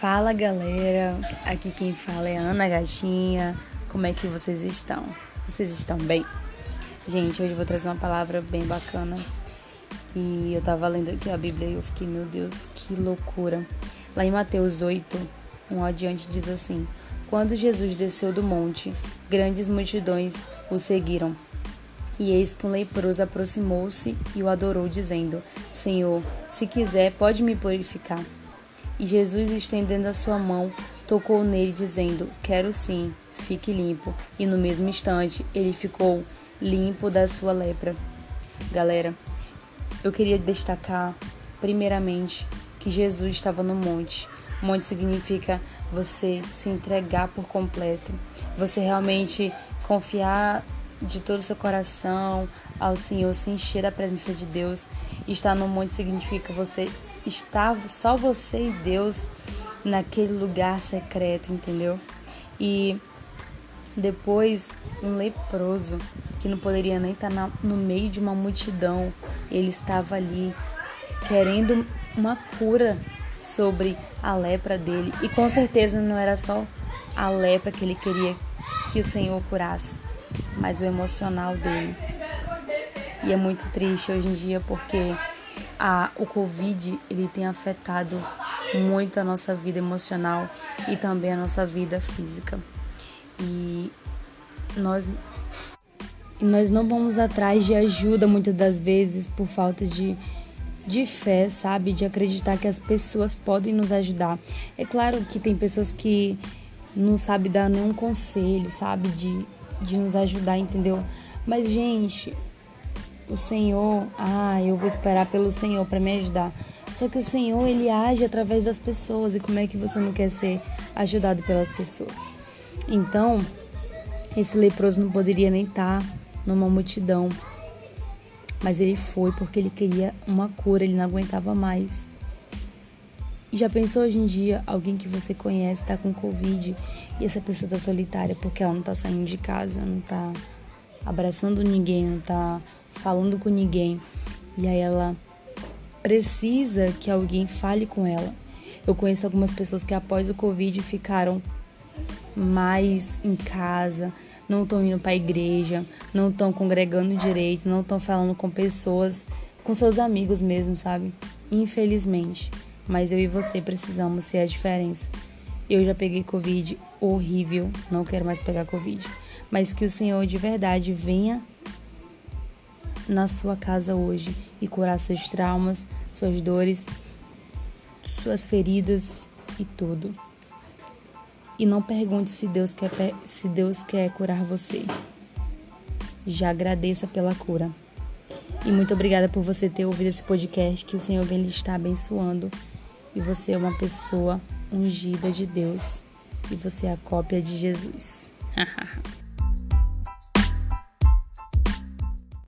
Fala galera, aqui quem fala é Ana Gatinha. Como é que vocês estão? Vocês estão bem? Gente, hoje eu vou trazer uma palavra bem bacana. E eu tava lendo aqui a Bíblia e eu fiquei, meu Deus, que loucura. Lá em Mateus 8, um adiante diz assim: Quando Jesus desceu do monte, grandes multidões o seguiram. E eis que um leproso aproximou-se e o adorou, dizendo: Senhor, se quiser, pode me purificar. E Jesus, estendendo a sua mão, tocou nele, dizendo: Quero sim, fique limpo. E no mesmo instante, ele ficou limpo da sua lepra. Galera, eu queria destacar, primeiramente, que Jesus estava no monte. Monte significa você se entregar por completo, você realmente confiar de todo o seu coração ao Senhor, se encher da presença de Deus. Estar no monte significa você estar só você e Deus naquele lugar secreto, entendeu? E depois um leproso que não poderia nem estar na, no meio de uma multidão, ele estava ali querendo uma cura sobre a lepra dele. E com certeza não era só a lepra que ele queria que o Senhor curasse, mas o emocional dele. E é muito triste hoje em dia porque a, o Covid ele tem afetado muito a nossa vida emocional e também a nossa vida física. E nós, nós não vamos atrás de ajuda muitas das vezes por falta de, de fé, sabe? De acreditar que as pessoas podem nos ajudar. É claro que tem pessoas que não sabem dar nenhum conselho, sabe? De, de nos ajudar, entendeu? Mas, gente, o Senhor, ah, eu vou esperar pelo Senhor para me ajudar. Só que o Senhor, ele age através das pessoas e como é que você não quer ser ajudado pelas pessoas? Então, esse leproso não poderia nem estar tá numa multidão, mas ele foi porque ele queria uma cura, ele não aguentava mais. E já pensou hoje em dia alguém que você conhece está com Covid e essa pessoa está solitária porque ela não está saindo de casa, não está abraçando ninguém, não está falando com ninguém. E aí ela precisa que alguém fale com ela. Eu conheço algumas pessoas que após o Covid ficaram mais em casa, não estão indo para a igreja, não estão congregando direito, não estão falando com pessoas, com seus amigos mesmo, sabe? Infelizmente. Mas eu e você precisamos ser a diferença. Eu já peguei Covid horrível, não quero mais pegar Covid. Mas que o Senhor de verdade venha na sua casa hoje e curar seus traumas, suas dores, suas feridas e tudo. E não pergunte se Deus quer, se Deus quer curar você. Já agradeça pela cura. E muito obrigada por você ter ouvido esse podcast. Que o Senhor venha lhe estar abençoando. E você é uma pessoa ungida de Deus. E você é a cópia de Jesus.